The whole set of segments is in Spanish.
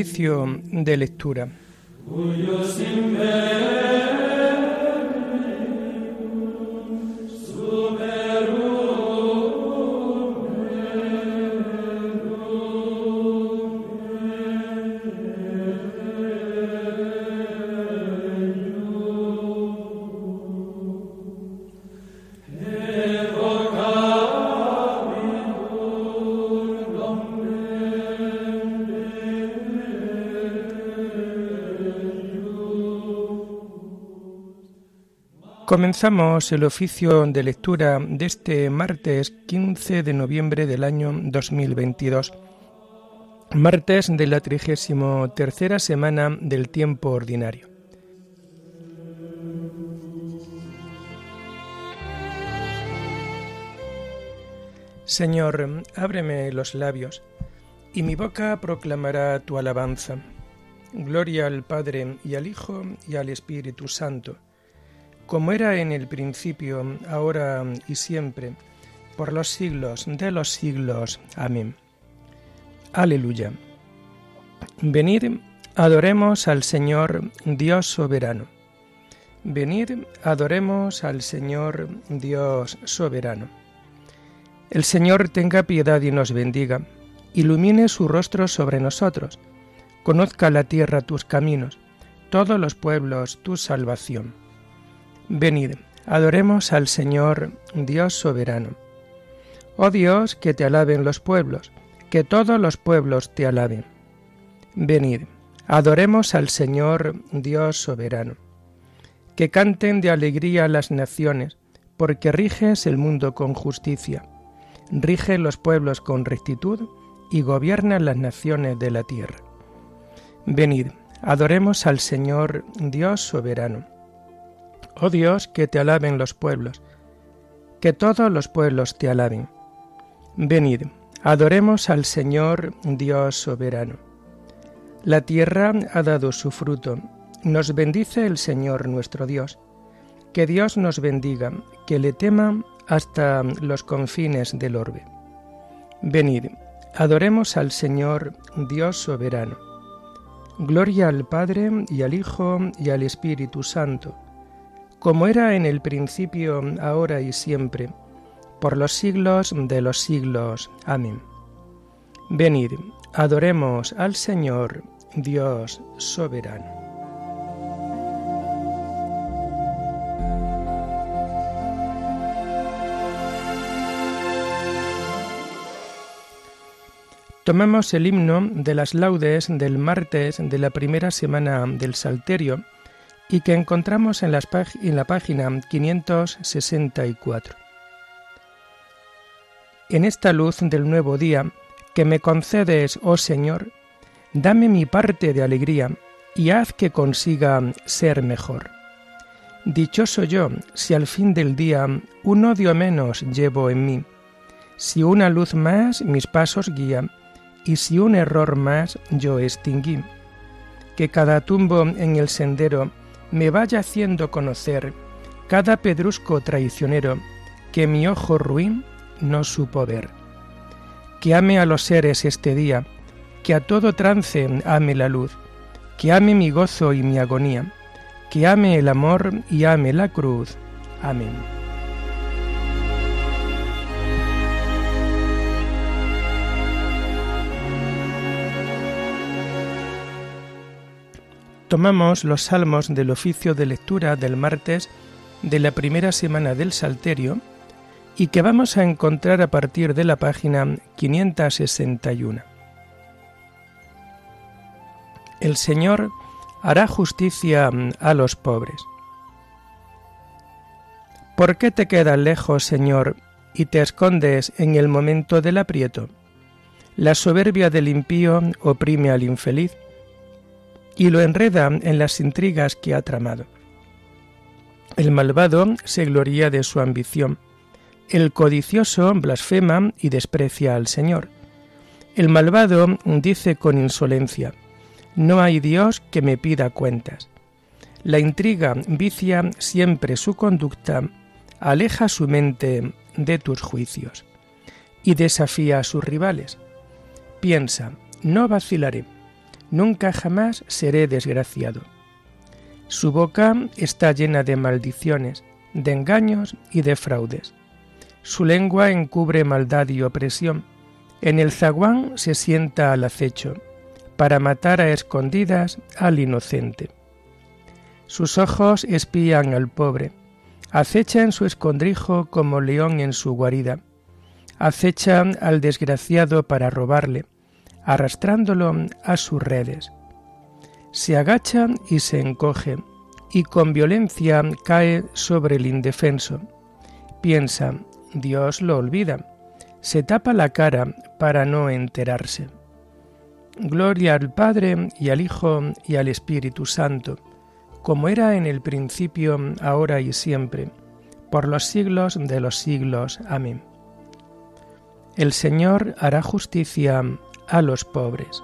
Oficio de lectura. Comenzamos el oficio de lectura de este martes 15 de noviembre del año 2022, martes de la trigésimo tercera semana del tiempo ordinario. Señor, ábreme los labios, y mi boca proclamará tu alabanza. Gloria al Padre y al Hijo y al Espíritu Santo como era en el principio, ahora y siempre, por los siglos de los siglos. Amén. Aleluya. Venid, adoremos al Señor Dios soberano. Venid, adoremos al Señor Dios soberano. El Señor tenga piedad y nos bendiga, ilumine su rostro sobre nosotros, conozca la tierra tus caminos, todos los pueblos tu salvación. Venid, adoremos al Señor, Dios soberano. Oh Dios, que te alaben los pueblos, que todos los pueblos te alaben. Venid, adoremos al Señor, Dios soberano. Que canten de alegría las naciones, porque riges el mundo con justicia, rige los pueblos con rectitud y gobierna las naciones de la tierra. Venid, adoremos al Señor, Dios soberano. Oh Dios, que te alaben los pueblos, que todos los pueblos te alaben. Venid, adoremos al Señor Dios soberano. La tierra ha dado su fruto, nos bendice el Señor nuestro Dios. Que Dios nos bendiga, que le tema hasta los confines del orbe. Venid, adoremos al Señor Dios soberano. Gloria al Padre y al Hijo y al Espíritu Santo como era en el principio, ahora y siempre, por los siglos de los siglos. Amén. Venid, adoremos al Señor, Dios soberano. Tomamos el himno de las laudes del martes de la primera semana del Salterio, y que encontramos en, la página 564. En esta luz del nuevo día que me concedes, oh Señor, dame mi parte de alegría y haz que consiga ser mejor. Dichoso yo si al fin del día un odio menos llevo en mí, si una luz más mis pasos guía y si un error más yo extinguí. Que cada tumbo en el sendero me vaya haciendo conocer cada pedrusco traicionero que mi ojo ruin no supo ver. Que ame a los seres este día, que a todo trance ame la luz, que ame mi gozo y mi agonía, que ame el amor y ame la cruz. Amén. Tomamos los salmos del oficio de lectura del martes de la primera semana del Salterio y que vamos a encontrar a partir de la página 561. El Señor hará justicia a los pobres. ¿Por qué te quedas lejos, Señor, y te escondes en el momento del aprieto? La soberbia del impío oprime al infeliz y lo enreda en las intrigas que ha tramado. El malvado se gloría de su ambición, el codicioso blasfema y desprecia al Señor. El malvado dice con insolencia, no hay Dios que me pida cuentas. La intriga vicia siempre su conducta, aleja su mente de tus juicios y desafía a sus rivales. Piensa, no vacilaré nunca jamás seré desgraciado. Su boca está llena de maldiciones, de engaños y de fraudes. Su lengua encubre maldad y opresión. En el zaguán se sienta al acecho, para matar a escondidas al inocente. Sus ojos espían al pobre, acecha en su escondrijo como león en su guarida, acecha al desgraciado para robarle, arrastrándolo a sus redes. Se agacha y se encoge, y con violencia cae sobre el indefenso. Piensa, Dios lo olvida, se tapa la cara para no enterarse. Gloria al Padre y al Hijo y al Espíritu Santo, como era en el principio, ahora y siempre, por los siglos de los siglos. Amén. El Señor hará justicia a los pobres.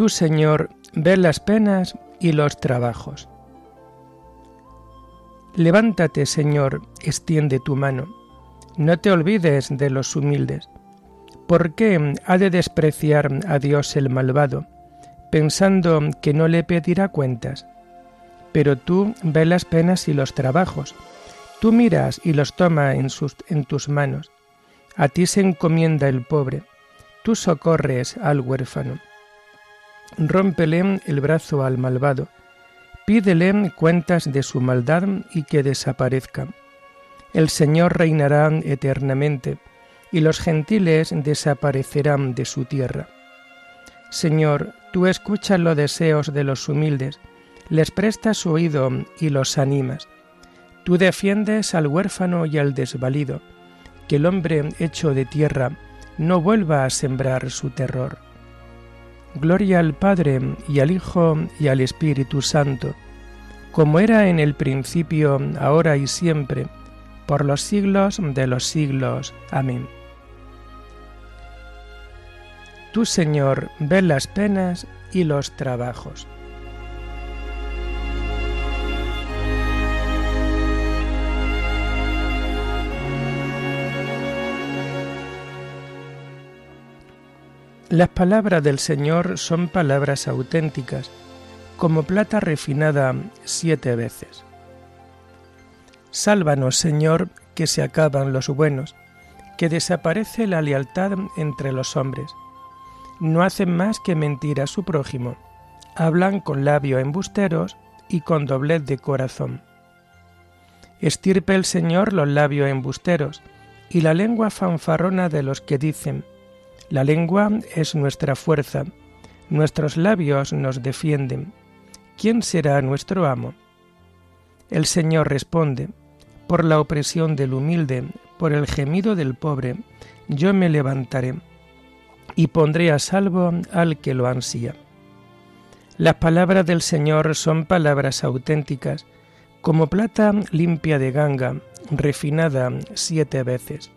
Tú, Señor, ves las penas y los trabajos. Levántate, Señor, extiende tu mano. No te olvides de los humildes. ¿Por qué ha de despreciar a Dios el malvado, pensando que no le pedirá cuentas? Pero tú ves las penas y los trabajos. Tú miras y los toma en tus manos. A ti se encomienda el pobre. Tú socorres al huérfano. Rómpele el brazo al malvado, pídele cuentas de su maldad y que desaparezca. El Señor reinará eternamente, y los gentiles desaparecerán de su tierra. Señor, tú escuchas los deseos de los humildes, les prestas oído y los animas. Tú defiendes al huérfano y al desvalido, que el hombre hecho de tierra no vuelva a sembrar su terror. Gloria al Padre y al Hijo y al Espíritu Santo, como era en el principio, ahora y siempre, por los siglos de los siglos. Amén. Tú, Señor, ves las penas y los trabajos. Las palabras del Señor son palabras auténticas, como plata refinada siete veces. Sálvanos, Señor, que se acaban los buenos, que desaparece la lealtad entre los hombres. No hacen más que mentir a su prójimo, hablan con labios embusteros y con doblez de corazón. Estirpe el Señor los labios embusteros y la lengua fanfarrona de los que dicen, la lengua es nuestra fuerza, nuestros labios nos defienden. ¿Quién será nuestro amo? El Señor responde, por la opresión del humilde, por el gemido del pobre, yo me levantaré y pondré a salvo al que lo ansía. Las palabras del Señor son palabras auténticas, como plata limpia de ganga, refinada siete veces.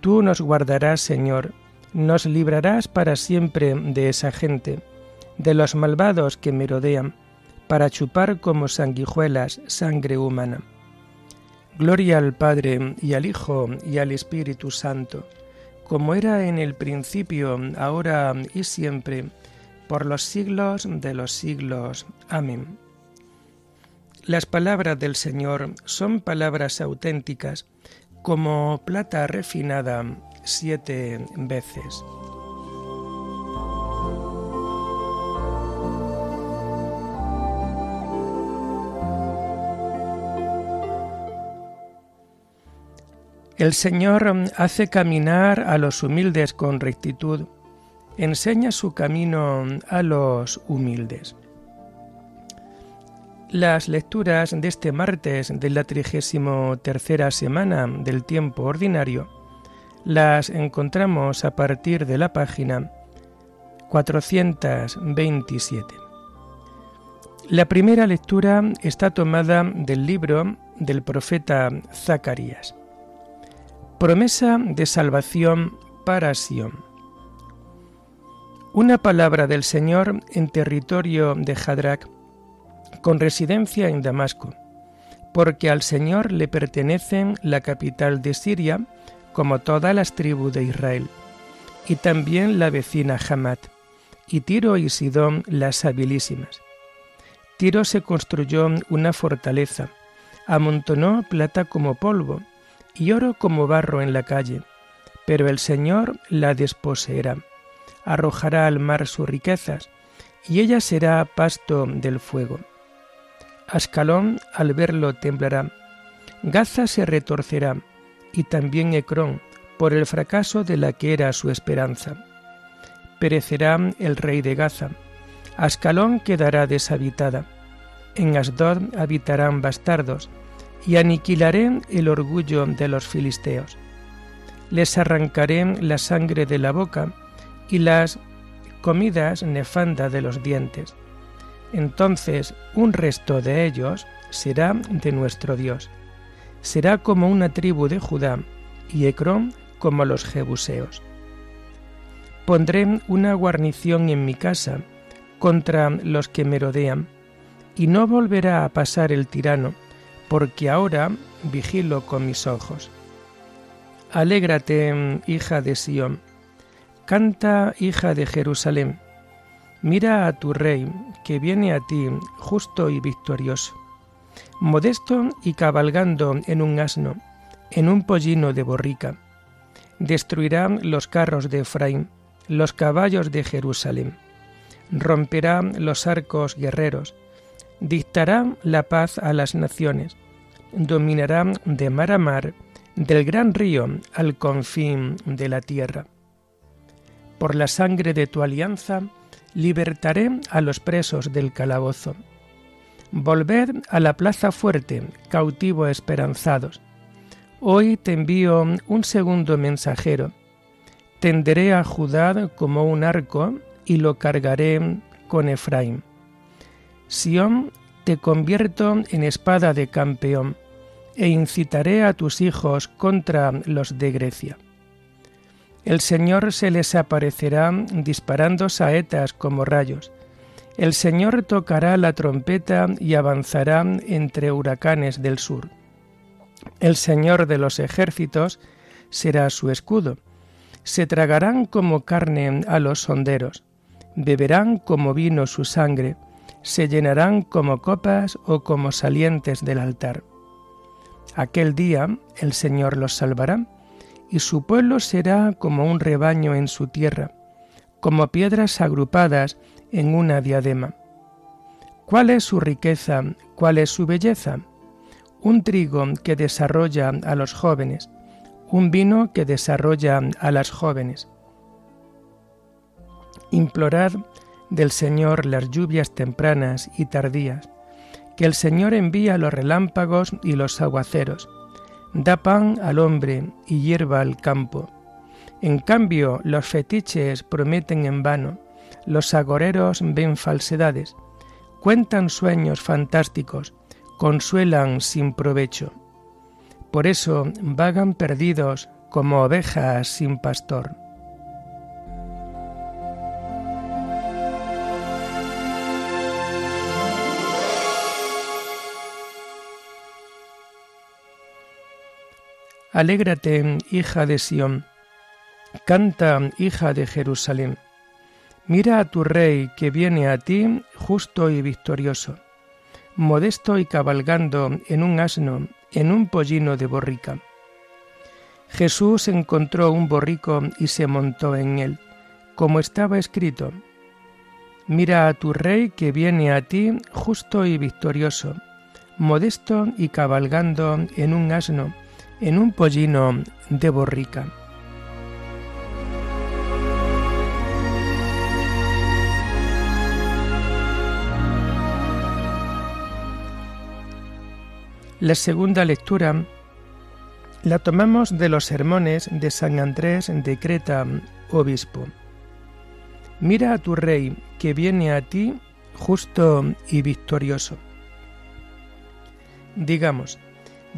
Tú nos guardarás, Señor, nos librarás para siempre de esa gente, de los malvados que me rodean, para chupar como sanguijuelas sangre humana. Gloria al Padre y al Hijo y al Espíritu Santo, como era en el principio, ahora y siempre, por los siglos de los siglos. Amén. Las palabras del Señor son palabras auténticas, como plata refinada siete veces. El Señor hace caminar a los humildes con rectitud, enseña su camino a los humildes. Las lecturas de este martes de la trigésimo tercera semana del tiempo ordinario las encontramos a partir de la página 427. La primera lectura está tomada del libro del profeta Zacarías. Promesa de salvación para Sión. Una palabra del Señor en territorio de Hadrach con residencia en Damasco, porque al Señor le pertenecen la capital de Siria, como todas las tribus de Israel, y también la vecina Hamat, y Tiro y Sidón las habilísimas. Tiro se construyó una fortaleza, amontonó plata como polvo y oro como barro en la calle, pero el Señor la desposeerá, arrojará al mar sus riquezas, y ella será pasto del fuego. Ascalón al verlo temblará, Gaza se retorcerá, y también Ecrón, por el fracaso de la que era su esperanza. Perecerá el rey de Gaza, Ascalón quedará deshabitada, en Asdod habitarán bastardos, y aniquilaré el orgullo de los filisteos. Les arrancaré la sangre de la boca y las comidas nefanda de los dientes. Entonces un resto de ellos será de nuestro Dios. Será como una tribu de Judá y Ecrón como los jebuseos. Pondré una guarnición en mi casa contra los que me rodean, y no volverá a pasar el tirano, porque ahora vigilo con mis ojos. Alégrate, hija de Sión, canta, hija de Jerusalén, mira a tu rey, que viene a ti justo y victorioso, modesto y cabalgando en un asno, en un pollino de borrica. Destruirá los carros de Efraín, los caballos de Jerusalén. Romperá los arcos guerreros, dictará la paz a las naciones, dominará de mar a mar, del gran río al confín de la tierra. Por la sangre de tu alianza, libertaré a los presos del calabozo. Volved a la plaza fuerte, cautivo esperanzados. Hoy te envío un segundo mensajero. Tenderé a Judá como un arco y lo cargaré con Efraín. Sión, te convierto en espada de campeón, e incitaré a tus hijos contra los de Grecia. El Señor se les aparecerá disparando saetas como rayos. El Señor tocará la trompeta y avanzará entre huracanes del sur. El Señor de los ejércitos será su escudo. Se tragarán como carne a los sonderos, beberán como vino su sangre, se llenarán como copas o como salientes del altar. Aquel día el Señor los salvará, y su pueblo será como un rebaño en su tierra, como piedras agrupadas en una diadema. ¿Cuál es su riqueza? ¿Cuál es su belleza? Un trigo que desarrolla a los jóvenes, un vino que desarrolla a las jóvenes. Implorad del Señor las lluvias tempranas y tardías, que el Señor envía los relámpagos y los aguaceros, da pan al hombre y hierba al campo. En cambio, los fetiches prometen en vano, los agoreros ven falsedades, cuentan sueños fantásticos, consuelan sin provecho. Por eso vagan perdidos como ovejas sin pastor. Alégrate, hija de Sión, canta, hija de Jerusalén. Mira a tu rey que viene a ti justo y victorioso, modesto y cabalgando en un asno, en un pollino de borrica. Jesús encontró un borrico y se montó en él, como estaba escrito. Mira a tu rey que viene a ti justo y victorioso, modesto y cabalgando en un asno, en un pollino de borrica. La segunda lectura la tomamos de los sermones de San Andrés de Creta, obispo. Mira a tu rey que viene a ti justo y victorioso. Digamos,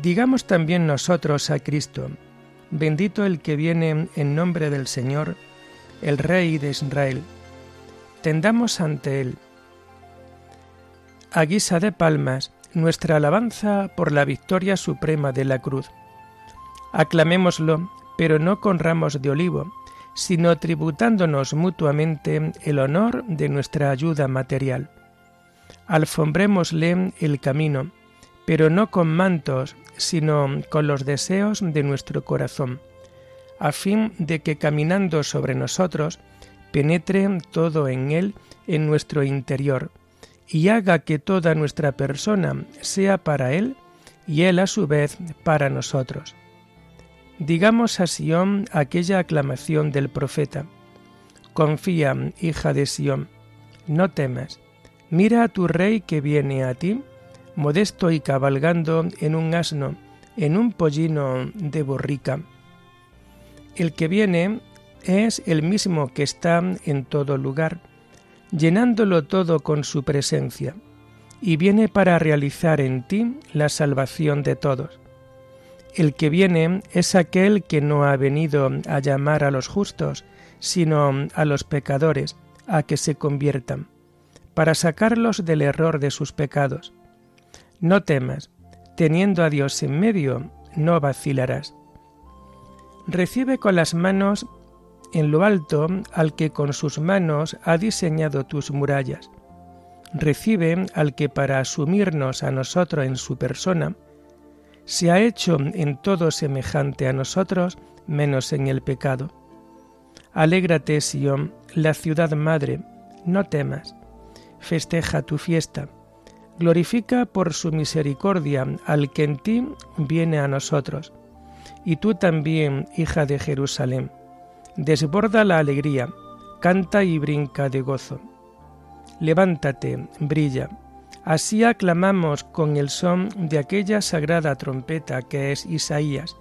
Digamos también nosotros a Cristo, bendito el que viene en nombre del Señor, el Rey de Israel. Tendamos ante Él. a guisa de palmas, nuestra alabanza por la victoria suprema de la cruz. Aclamémoslo, pero no con ramos de olivo, sino tributándonos mutuamente el honor de nuestra ayuda material. Alfombrémosle el camino, pero no con mantos, sino con los deseos de nuestro corazón, a fin de que caminando sobre nosotros, penetre todo en él en nuestro interior, y haga que toda nuestra persona sea para él y él a su vez para nosotros. Digamos a Sión aquella aclamación del profeta. Confía, hija de Sión, no temas. Mira a tu rey que viene a ti, modesto y cabalgando en un asno, en un pollino de borrica. El que viene es el mismo que está en todo lugar, llenándolo todo con su presencia, y viene para realizar en ti la salvación de todos. El que viene es aquel que no ha venido a llamar a los justos, sino a los pecadores, a que se conviertan, para sacarlos del error de sus pecados. No temas, teniendo a Dios en medio, no vacilarás. Recibe con las manos en lo alto al que con sus manos ha diseñado tus murallas. Recibe al que para asumirnos a nosotros en su persona, se ha hecho en todo semejante a nosotros, menos en el pecado. Alégrate, Sión, la ciudad madre, no temas. Festeja tu fiesta. Glorifica por su misericordia al que en ti viene a nosotros. Y tú también, hija de Jerusalén, desborda la alegría, canta y brinca de gozo. Levántate, brilla, Así aclamamos con el son de aquella sagrada trompeta que es Isaías,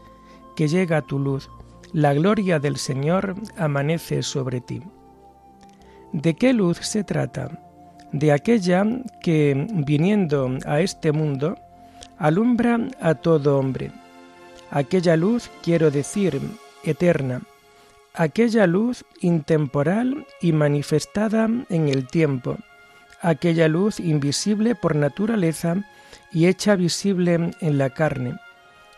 que llega a tu luz, la gloria del Señor amanece sobre ti. ¿De qué luz se trata? De aquella que, viniendo a este mundo, alumbra a todo hombre. Aquella luz, quiero decir, eterna, aquella luz intemporal y manifestada en el tiempo, aquella luz invisible por naturaleza y hecha visible en la carne,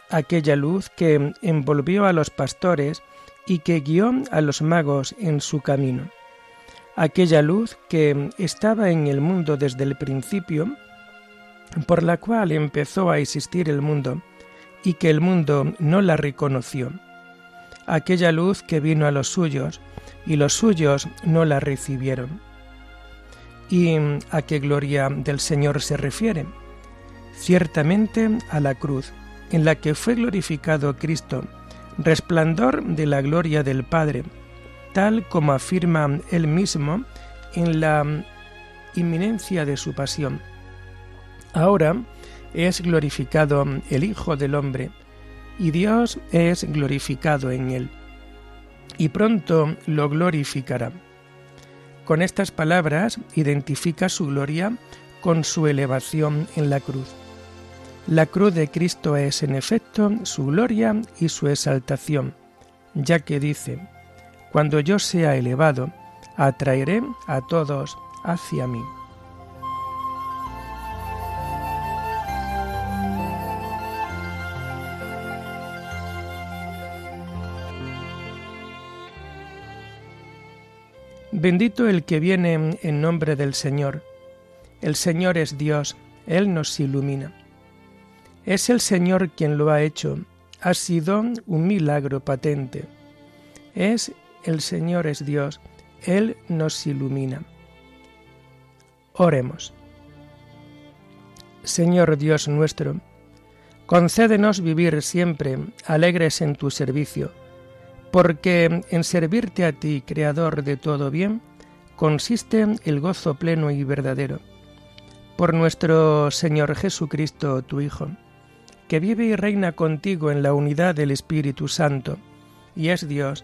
aquella luz que envolvió a los pastores y que guió a los magos en su camino, aquella luz que estaba en el mundo desde el principio, por la cual empezó a existir el mundo y que el mundo no la reconoció, aquella luz que vino a los suyos y los suyos no la recibieron. ¿Y a qué gloria del Señor se refiere? Ciertamente a la cruz, en la que fue glorificado Cristo, resplandor de la gloria del Padre, tal como afirma él mismo en la inminencia de su pasión. Ahora es glorificado el Hijo del Hombre, y Dios es glorificado en él, y pronto lo glorificará. Con estas palabras identifica su gloria con su elevación en la cruz. La cruz de Cristo es en efecto su gloria y su exaltación, ya que dice, Cuando yo sea elevado, atraeré a todos hacia mí. Bendito el que viene en nombre del Señor. El Señor es Dios, Él nos ilumina. Es el Señor quien lo ha hecho, ha sido un milagro patente. Es el Señor es Dios, Él nos ilumina. Oremos. Señor Dios nuestro, concédenos vivir siempre alegres en tu servicio porque en servirte a ti, Creador de todo bien, consiste el gozo pleno y verdadero. Por nuestro Señor Jesucristo, tu Hijo, que vive y reina contigo en la unidad del Espíritu Santo, y es Dios